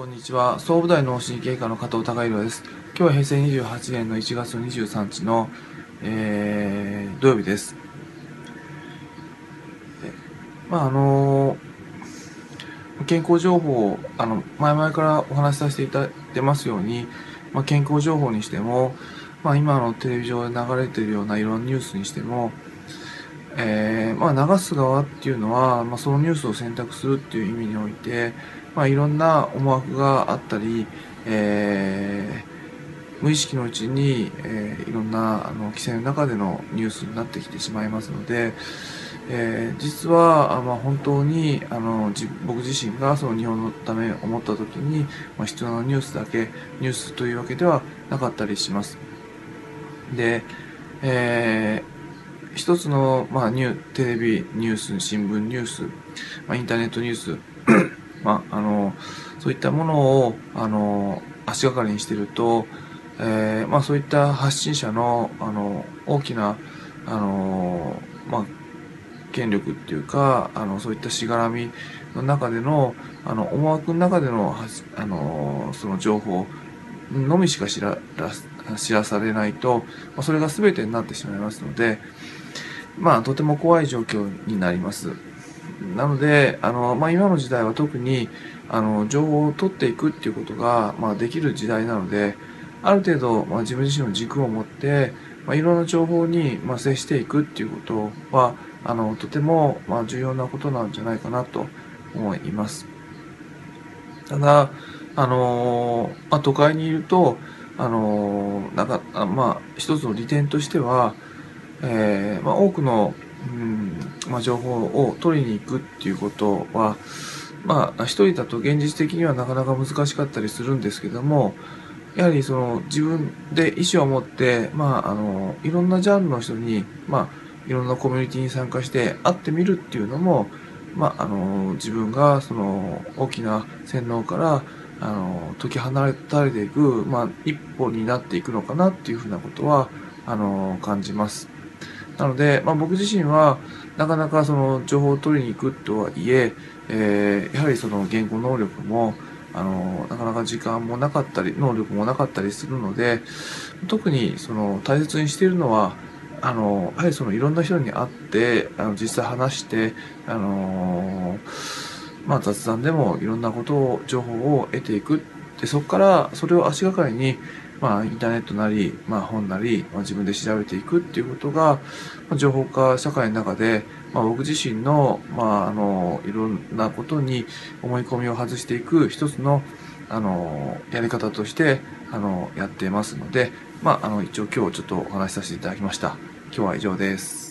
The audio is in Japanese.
こんにちは。総武大脳神経科の加藤隆弘です。今日は平成28年の1月23日の、えー、土曜日です。まあ、あの健康情報、あの、前々からお話しさせていただいてますように、まあ、健康情報にしても、まあ、今のテレビ上で流れているようないろんなニュースにしても、えー、まあ、流す側っていうのは、まあ、そのニュースを選択するっていう意味において、まあ、いろんな思惑があったり、えー、無意識のうちに、えー、いろんなあの規制の中でのニュースになってきてしまいますので、えー、実は、まあ、本当にあの僕自身がその日本のため思った時に、まあ、必要なニュースだけニュースというわけではなかったりします。で、えー、一つの、まあ、ニュテレビニュース、新聞ニュース、まあ、インターネットニュース まあ、あの、そういったものを、あの、足がかりにしていると、えー、まあそういった発信者の、あの、大きな、あの、まあ、権力っていうか、あの、そういったしがらみの中での、あの、思惑の中での、あの、その情報のみしか知ら、知らされないと、まあ、それが全てになってしまいますので、まあ、とても怖い状況になります。なので、あの、まあ、今の時代は特に、あの、情報を取っていくっていうことが、まあ、できる時代なので、ある程度、まあ、自分自身の軸を持って、まあ、いろんな情報に、まあ、接していくっていうことは、あの、とても、まあ、重要なことなんじゃないかなと思います。ただ、あのまあ、都会にいると、あのなんか、まあ、一つの利点としては、えー、まあ、多くのうんまあ、情報を取りに行くっていうことは、まあ、一人だと現実的にはなかなか難しかったりするんですけども、やはりその自分で意思を持って、まあ、あの、いろんなジャンルの人に、まあ、いろんなコミュニティに参加して会ってみるっていうのも、まあ、あの、自分がその大きな洗脳から、あの、解き放たれていく、まあ、一歩になっていくのかなっていうふうなことは、あの、感じます。なので、まあ、僕自身は、なかなかその情報を取りに行くとはいええー、やはりその言語能力も、あの、なかなか時間もなかったり、能力もなかったりするので、特にその大切にしているのは、あの、やはりそのいろんな人に会って、あの、実際話して、あのまあ雑談でもいろんなことを、情報を得ていく。で、そこからそれを足がかりに、まあ、インターネットなり、まあ、本なり、まあ、自分で調べていくっていうことが、まあ、情報化社会の中で、まあ、僕自身の、まあ、あの、いろんなことに思い込みを外していく一つの、あの、やり方として、あの、やっていますので、まあ、あの、一応今日ちょっとお話しさせていただきました。今日は以上です。